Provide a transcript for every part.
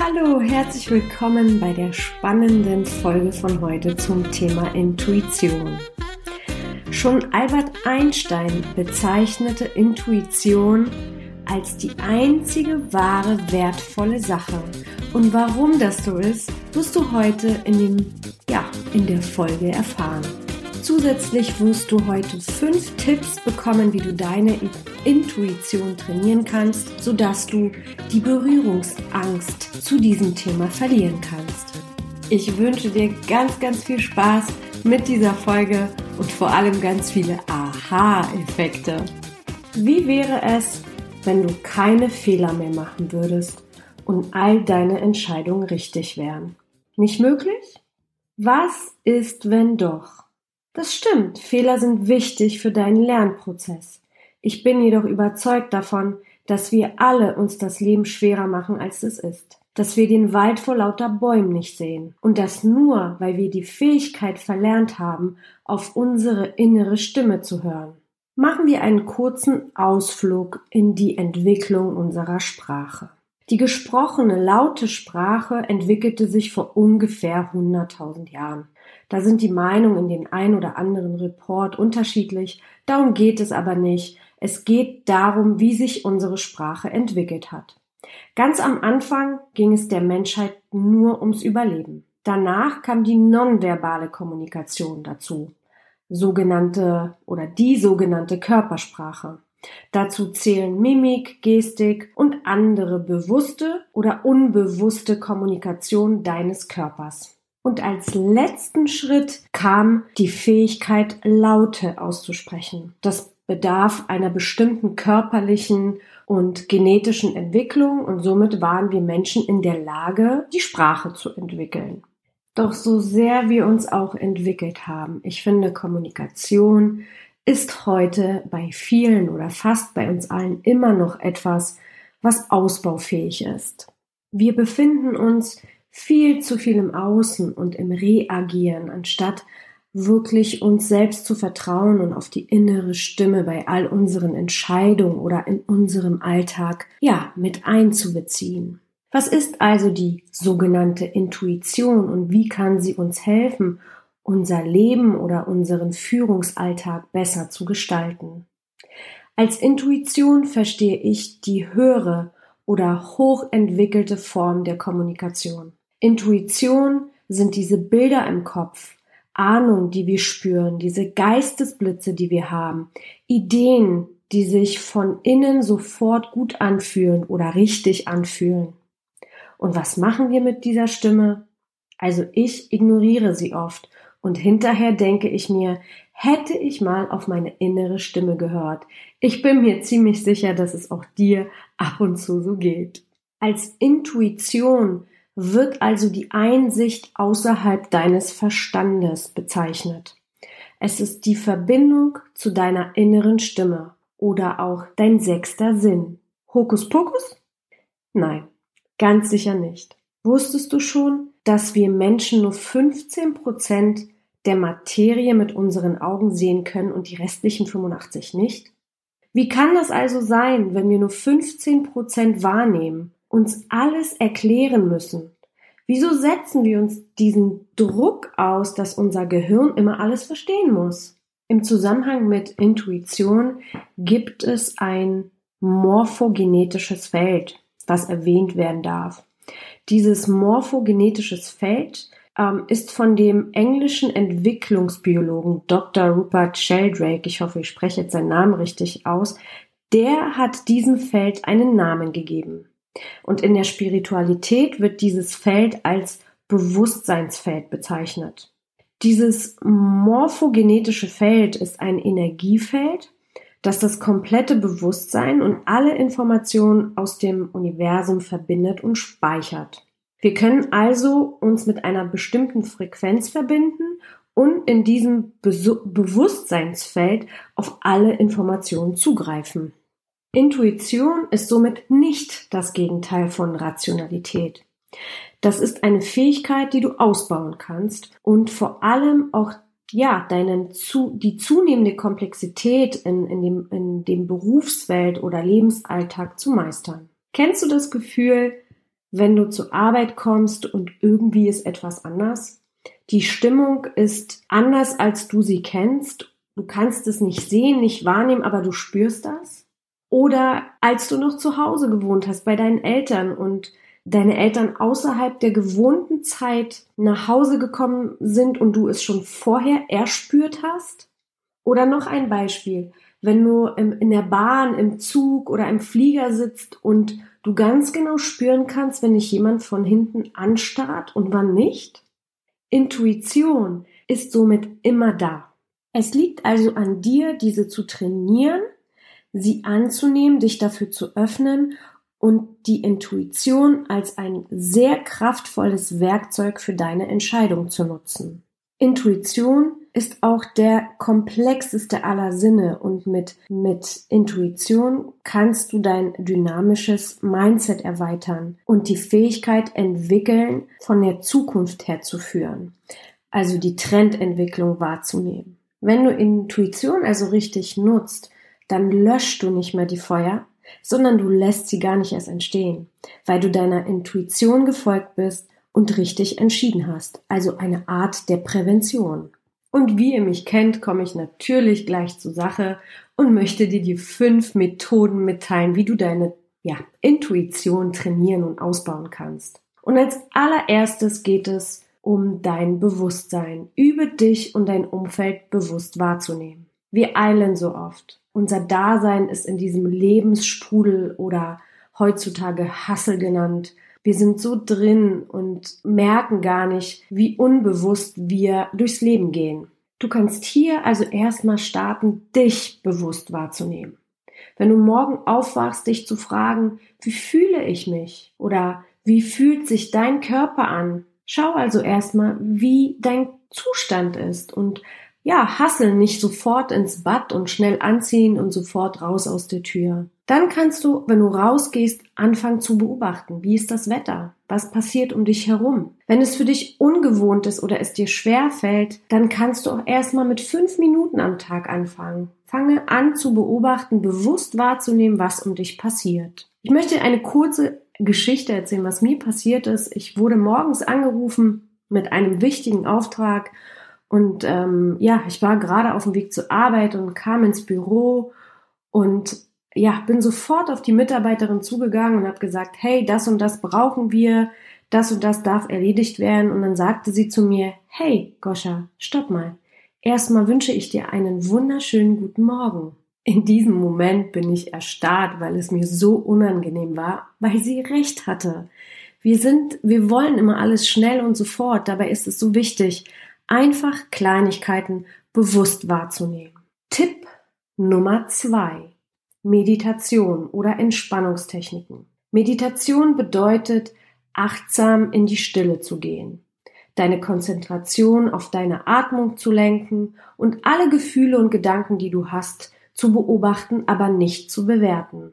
Hallo, herzlich willkommen bei der spannenden Folge von heute zum Thema Intuition. Schon Albert Einstein bezeichnete Intuition als die einzige wahre wertvolle Sache. Und warum das so ist, wirst du heute in, dem, ja, in der Folge erfahren. Zusätzlich wirst du heute fünf Tipps bekommen, wie du deine Intuition trainieren kannst, sodass du die Berührungsangst zu diesem Thema verlieren kannst. Ich wünsche dir ganz, ganz viel Spaß mit dieser Folge und vor allem ganz viele Aha-Effekte. Wie wäre es, wenn du keine Fehler mehr machen würdest und all deine Entscheidungen richtig wären? Nicht möglich? Was ist, wenn doch? Das stimmt, Fehler sind wichtig für deinen Lernprozess. Ich bin jedoch überzeugt davon, dass wir alle uns das Leben schwerer machen, als es ist. Dass wir den Wald vor lauter Bäumen nicht sehen. Und das nur, weil wir die Fähigkeit verlernt haben, auf unsere innere Stimme zu hören. Machen wir einen kurzen Ausflug in die Entwicklung unserer Sprache. Die gesprochene laute Sprache entwickelte sich vor ungefähr 100.000 Jahren. Da sind die Meinungen in den ein oder anderen Report unterschiedlich. Darum geht es aber nicht. Es geht darum, wie sich unsere Sprache entwickelt hat. Ganz am Anfang ging es der Menschheit nur ums Überleben. Danach kam die nonverbale Kommunikation dazu, sogenannte oder die sogenannte Körpersprache. Dazu zählen Mimik, Gestik und andere bewusste oder unbewusste Kommunikation deines Körpers. Und als letzten Schritt kam die Fähigkeit, Laute auszusprechen. Das bedarf einer bestimmten körperlichen und genetischen Entwicklung und somit waren wir Menschen in der Lage, die Sprache zu entwickeln. Doch so sehr wir uns auch entwickelt haben, ich finde, Kommunikation ist heute bei vielen oder fast bei uns allen immer noch etwas, was ausbaufähig ist. Wir befinden uns viel zu viel im Außen und im Reagieren, anstatt wirklich uns selbst zu vertrauen und auf die innere Stimme bei all unseren Entscheidungen oder in unserem Alltag, ja, mit einzubeziehen. Was ist also die sogenannte Intuition und wie kann sie uns helfen, unser Leben oder unseren Führungsalltag besser zu gestalten? Als Intuition verstehe ich die höhere oder hochentwickelte Form der Kommunikation. Intuition sind diese Bilder im Kopf, Ahnung, die wir spüren, diese Geistesblitze, die wir haben, Ideen, die sich von innen sofort gut anfühlen oder richtig anfühlen. Und was machen wir mit dieser Stimme? Also ich ignoriere sie oft und hinterher denke ich mir, hätte ich mal auf meine innere Stimme gehört. Ich bin mir ziemlich sicher, dass es auch dir ab und zu so geht. Als Intuition wird also die Einsicht außerhalb deines Verstandes bezeichnet. Es ist die Verbindung zu deiner inneren Stimme oder auch dein sechster Sinn. Hokus pokus? Nein, ganz sicher nicht. Wusstest du schon, dass wir Menschen nur 15 Prozent der Materie mit unseren Augen sehen können und die restlichen 85 nicht? Wie kann das also sein, wenn wir nur 15 Prozent wahrnehmen uns alles erklären müssen. Wieso setzen wir uns diesen Druck aus, dass unser Gehirn immer alles verstehen muss? Im Zusammenhang mit Intuition gibt es ein morphogenetisches Feld, was erwähnt werden darf. Dieses morphogenetisches Feld ähm, ist von dem englischen Entwicklungsbiologen Dr. Rupert Sheldrake, ich hoffe, ich spreche jetzt seinen Namen richtig aus, der hat diesem Feld einen Namen gegeben. Und in der Spiritualität wird dieses Feld als Bewusstseinsfeld bezeichnet. Dieses morphogenetische Feld ist ein Energiefeld, das das komplette Bewusstsein und alle Informationen aus dem Universum verbindet und speichert. Wir können also uns mit einer bestimmten Frequenz verbinden und in diesem Be Bewusstseinsfeld auf alle Informationen zugreifen. Intuition ist somit nicht das Gegenteil von Rationalität. Das ist eine Fähigkeit, die du ausbauen kannst und vor allem auch ja, deinen zu, die zunehmende Komplexität in, in, dem, in dem Berufswelt oder Lebensalltag zu meistern. Kennst du das Gefühl, wenn du zur Arbeit kommst und irgendwie ist etwas anders? Die Stimmung ist anders, als du sie kennst. Du kannst es nicht sehen, nicht wahrnehmen, aber du spürst das. Oder als du noch zu Hause gewohnt hast bei deinen Eltern und deine Eltern außerhalb der gewohnten Zeit nach Hause gekommen sind und du es schon vorher erspürt hast? Oder noch ein Beispiel, wenn du in der Bahn, im Zug oder im Flieger sitzt und du ganz genau spüren kannst, wenn dich jemand von hinten anstarrt und wann nicht? Intuition ist somit immer da. Es liegt also an dir, diese zu trainieren, sie anzunehmen, dich dafür zu öffnen und die Intuition als ein sehr kraftvolles Werkzeug für deine Entscheidung zu nutzen. Intuition ist auch der komplexeste aller Sinne und mit, mit Intuition kannst du dein dynamisches Mindset erweitern und die Fähigkeit entwickeln, von der Zukunft herzuführen, also die Trendentwicklung wahrzunehmen. Wenn du Intuition also richtig nutzt, dann löscht du nicht mehr die Feuer, sondern du lässt sie gar nicht erst entstehen, weil du deiner Intuition gefolgt bist und richtig entschieden hast, also eine Art der Prävention. Und wie ihr mich kennt, komme ich natürlich gleich zur Sache und möchte dir die fünf Methoden mitteilen, wie du deine ja, Intuition trainieren und ausbauen kannst. Und als allererstes geht es um dein Bewusstsein, über dich und dein Umfeld bewusst wahrzunehmen. Wir eilen so oft. Unser Dasein ist in diesem Lebensstrudel oder heutzutage Hassel genannt. Wir sind so drin und merken gar nicht, wie unbewusst wir durchs Leben gehen. Du kannst hier also erstmal starten, dich bewusst wahrzunehmen. Wenn du morgen aufwachst, dich zu fragen, wie fühle ich mich oder wie fühlt sich dein Körper an? Schau also erstmal, wie dein Zustand ist und ja, hasseln nicht sofort ins Bad und schnell anziehen und sofort raus aus der Tür. Dann kannst du, wenn du rausgehst, anfangen zu beobachten. Wie ist das Wetter? Was passiert um dich herum? Wenn es für dich ungewohnt ist oder es dir schwer fällt, dann kannst du auch erstmal mit fünf Minuten am Tag anfangen. Fange an zu beobachten, bewusst wahrzunehmen, was um dich passiert. Ich möchte eine kurze Geschichte erzählen, was mir passiert ist. Ich wurde morgens angerufen mit einem wichtigen Auftrag und ähm, ja, ich war gerade auf dem Weg zur Arbeit und kam ins Büro und ja, bin sofort auf die Mitarbeiterin zugegangen und habe gesagt, hey, das und das brauchen wir, das und das darf erledigt werden. Und dann sagte sie zu mir, hey, Goscha, stopp mal. Erstmal wünsche ich dir einen wunderschönen guten Morgen. In diesem Moment bin ich erstarrt, weil es mir so unangenehm war, weil sie recht hatte. Wir sind, wir wollen immer alles schnell und sofort. Dabei ist es so wichtig, einfach Kleinigkeiten bewusst wahrzunehmen. Tipp Nummer zwei. Meditation oder Entspannungstechniken. Meditation bedeutet, achtsam in die Stille zu gehen, deine Konzentration auf deine Atmung zu lenken und alle Gefühle und Gedanken, die du hast, zu beobachten, aber nicht zu bewerten.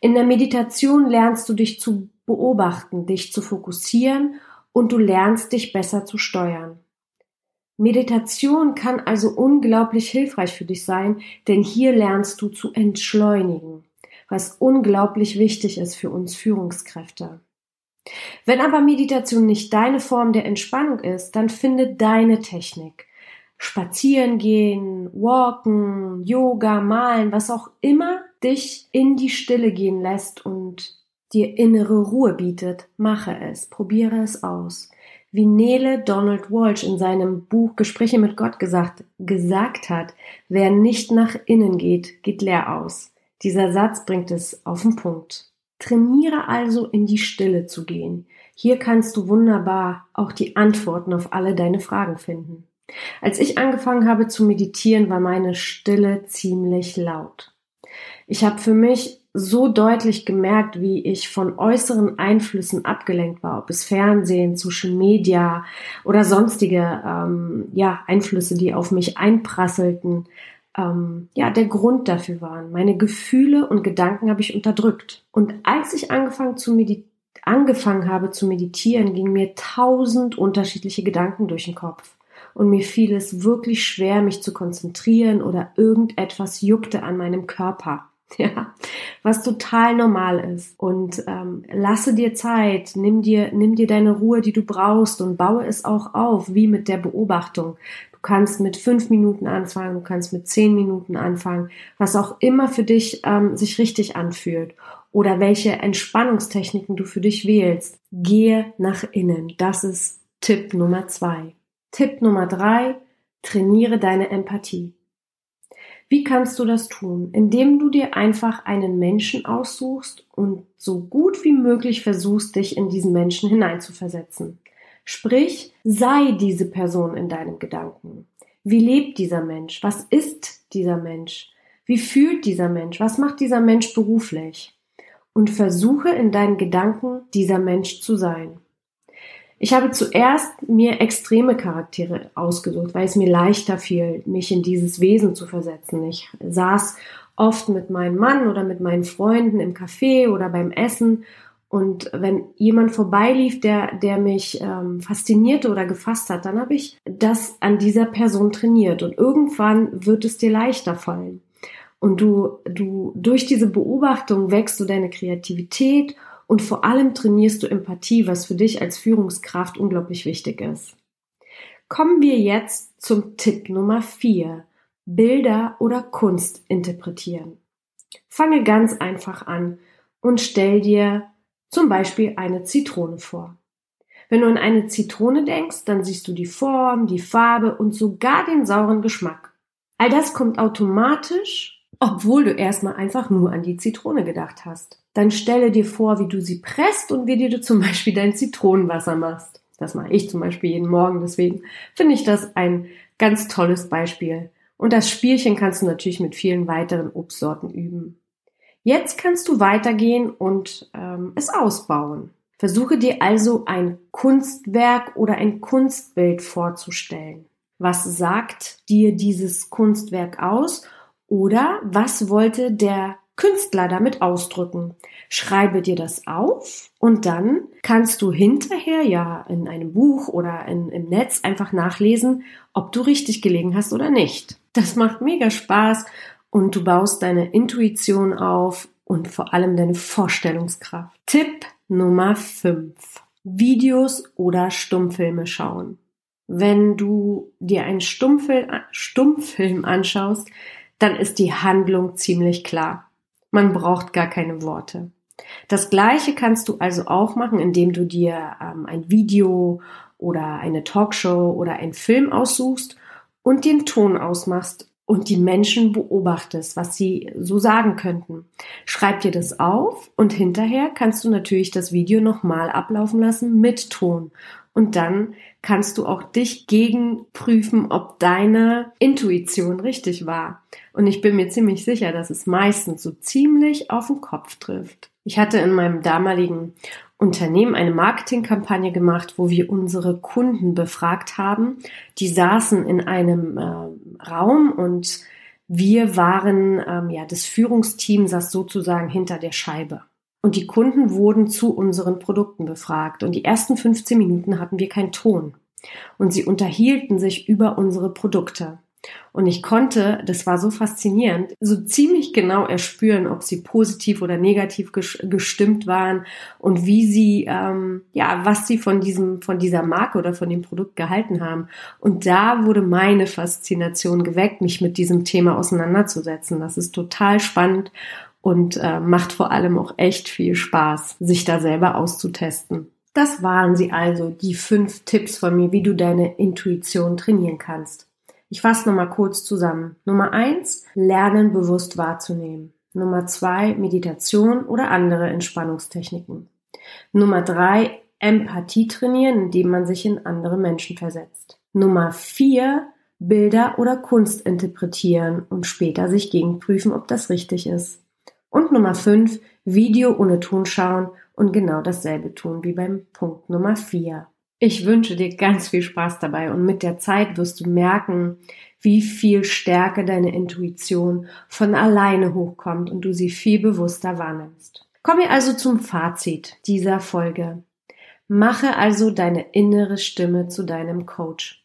In der Meditation lernst du dich zu beobachten, dich zu fokussieren und du lernst dich besser zu steuern. Meditation kann also unglaublich hilfreich für dich sein, denn hier lernst du zu entschleunigen, was unglaublich wichtig ist für uns Führungskräfte. Wenn aber Meditation nicht deine Form der Entspannung ist, dann finde deine Technik. Spazieren gehen, walken, Yoga, malen, was auch immer dich in die Stille gehen lässt und dir innere Ruhe bietet, mache es, probiere es aus wie Nele Donald Walsh in seinem Buch Gespräche mit Gott gesagt, gesagt hat, wer nicht nach innen geht, geht leer aus. Dieser Satz bringt es auf den Punkt. Trainiere also in die Stille zu gehen. Hier kannst du wunderbar auch die Antworten auf alle deine Fragen finden. Als ich angefangen habe zu meditieren, war meine Stille ziemlich laut. Ich habe für mich so deutlich gemerkt, wie ich von äußeren Einflüssen abgelenkt war, ob es Fernsehen, Social Media oder sonstige ähm, ja, Einflüsse, die auf mich einprasselten, ähm, ja, der Grund dafür waren. Meine Gefühle und Gedanken habe ich unterdrückt. Und als ich angefangen, zu angefangen habe zu meditieren, gingen mir tausend unterschiedliche Gedanken durch den Kopf. Und mir fiel es wirklich schwer, mich zu konzentrieren oder irgendetwas juckte an meinem Körper. ja, was total normal ist. Und ähm, lasse dir Zeit, nimm dir, nimm dir deine Ruhe, die du brauchst und baue es auch auf, wie mit der Beobachtung. Du kannst mit fünf Minuten anfangen, du kannst mit zehn Minuten anfangen, was auch immer für dich ähm, sich richtig anfühlt oder welche Entspannungstechniken du für dich wählst. Gehe nach innen. Das ist Tipp Nummer zwei. Tipp Nummer drei, trainiere deine Empathie. Wie kannst du das tun? Indem du dir einfach einen Menschen aussuchst und so gut wie möglich versuchst, dich in diesen Menschen hineinzuversetzen. Sprich, sei diese Person in deinem Gedanken. Wie lebt dieser Mensch? Was ist dieser Mensch? Wie fühlt dieser Mensch? Was macht dieser Mensch beruflich? Und versuche in deinen Gedanken dieser Mensch zu sein. Ich habe zuerst mir extreme Charaktere ausgesucht, weil es mir leichter fiel, mich in dieses Wesen zu versetzen. Ich saß oft mit meinem Mann oder mit meinen Freunden im Café oder beim Essen und wenn jemand vorbeilief, der, der mich ähm, faszinierte oder gefasst hat, dann habe ich das an dieser Person trainiert und irgendwann wird es dir leichter fallen. Und du, du, durch diese Beobachtung wächst du deine Kreativität und vor allem trainierst du Empathie, was für dich als Führungskraft unglaublich wichtig ist. Kommen wir jetzt zum Tipp Nummer 4. Bilder oder Kunst interpretieren. Fange ganz einfach an und stell dir zum Beispiel eine Zitrone vor. Wenn du an eine Zitrone denkst, dann siehst du die Form, die Farbe und sogar den sauren Geschmack. All das kommt automatisch, obwohl du erstmal einfach nur an die Zitrone gedacht hast dann stelle dir vor, wie du sie presst und wie dir du zum Beispiel dein Zitronenwasser machst. Das mache ich zum Beispiel jeden Morgen, deswegen finde ich das ein ganz tolles Beispiel. Und das Spielchen kannst du natürlich mit vielen weiteren Obstsorten üben. Jetzt kannst du weitergehen und ähm, es ausbauen. Versuche dir also ein Kunstwerk oder ein Kunstbild vorzustellen. Was sagt dir dieses Kunstwerk aus? Oder was wollte der Künstler damit ausdrücken. Schreibe dir das auf und dann kannst du hinterher ja in einem Buch oder in, im Netz einfach nachlesen, ob du richtig gelegen hast oder nicht. Das macht mega Spaß und du baust deine Intuition auf und vor allem deine Vorstellungskraft. Tipp Nummer 5. Videos oder Stummfilme schauen. Wenn du dir einen Stummfilm, Stummfilm anschaust, dann ist die Handlung ziemlich klar. Man braucht gar keine Worte. Das gleiche kannst du also auch machen, indem du dir ähm, ein Video oder eine Talkshow oder einen Film aussuchst und den Ton ausmachst und die Menschen beobachtest, was sie so sagen könnten. Schreib dir das auf und hinterher kannst du natürlich das Video nochmal ablaufen lassen mit Ton und dann kannst du auch dich gegenprüfen, ob deine Intuition richtig war. Und ich bin mir ziemlich sicher, dass es meistens so ziemlich auf den Kopf trifft. Ich hatte in meinem damaligen Unternehmen eine Marketingkampagne gemacht, wo wir unsere Kunden befragt haben. Die saßen in einem äh, Raum und wir waren, ähm, ja, das Führungsteam saß sozusagen hinter der Scheibe. Und die Kunden wurden zu unseren Produkten befragt. Und die ersten 15 Minuten hatten wir keinen Ton. Und sie unterhielten sich über unsere Produkte. Und ich konnte, das war so faszinierend, so ziemlich genau erspüren, ob sie positiv oder negativ gestimmt waren und wie sie, ähm, ja, was sie von diesem, von dieser Marke oder von dem Produkt gehalten haben. Und da wurde meine Faszination geweckt, mich mit diesem Thema auseinanderzusetzen. Das ist total spannend und äh, macht vor allem auch echt viel Spaß, sich da selber auszutesten. Das waren sie also, die fünf Tipps von mir, wie du deine Intuition trainieren kannst. Ich fasse nochmal kurz zusammen. Nummer eins, lernen bewusst wahrzunehmen. Nummer zwei, Meditation oder andere Entspannungstechniken. Nummer drei, Empathie trainieren, indem man sich in andere Menschen versetzt. Nummer vier, Bilder oder Kunst interpretieren und später sich gegenprüfen, ob das richtig ist. Und Nummer 5, Video ohne Ton schauen und genau dasselbe tun wie beim Punkt Nummer 4. Ich wünsche dir ganz viel Spaß dabei und mit der Zeit wirst du merken, wie viel stärker deine Intuition von alleine hochkommt und du sie viel bewusster wahrnimmst. Kommen wir also zum Fazit dieser Folge. Mache also deine innere Stimme zu deinem Coach.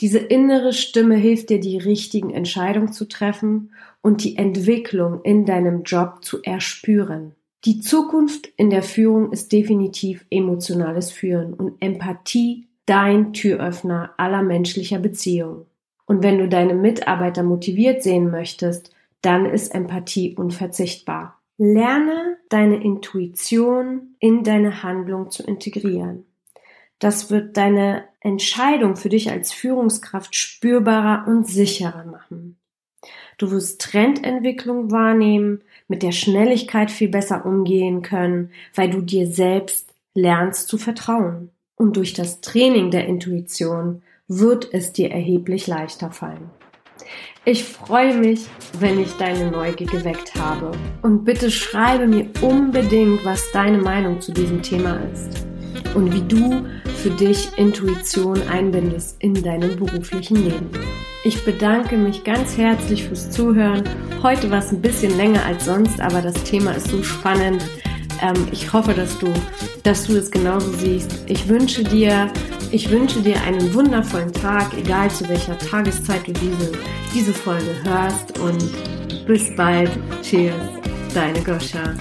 Diese innere Stimme hilft dir, die richtigen Entscheidungen zu treffen und die Entwicklung in deinem Job zu erspüren. Die Zukunft in der Führung ist definitiv emotionales Führen und Empathie dein Türöffner aller menschlicher Beziehungen. Und wenn du deine Mitarbeiter motiviert sehen möchtest, dann ist Empathie unverzichtbar. Lerne deine Intuition in deine Handlung zu integrieren. Das wird deine Entscheidung für dich als Führungskraft spürbarer und sicherer machen. Du wirst Trendentwicklung wahrnehmen, mit der Schnelligkeit viel besser umgehen können, weil du dir selbst lernst zu vertrauen. Und durch das Training der Intuition wird es dir erheblich leichter fallen. Ich freue mich, wenn ich deine Neugier geweckt habe. Und bitte schreibe mir unbedingt, was deine Meinung zu diesem Thema ist und wie du für dich Intuition einbindest in deinem beruflichen Leben. Ich bedanke mich ganz herzlich fürs Zuhören. Heute war es ein bisschen länger als sonst, aber das Thema ist so spannend. Ähm, ich hoffe, dass du, dass du es genauso siehst. Ich wünsche dir, ich wünsche dir einen wundervollen Tag, egal zu welcher Tageszeit du diese, diese Folge hörst und bis bald. Cheers, deine Goscha.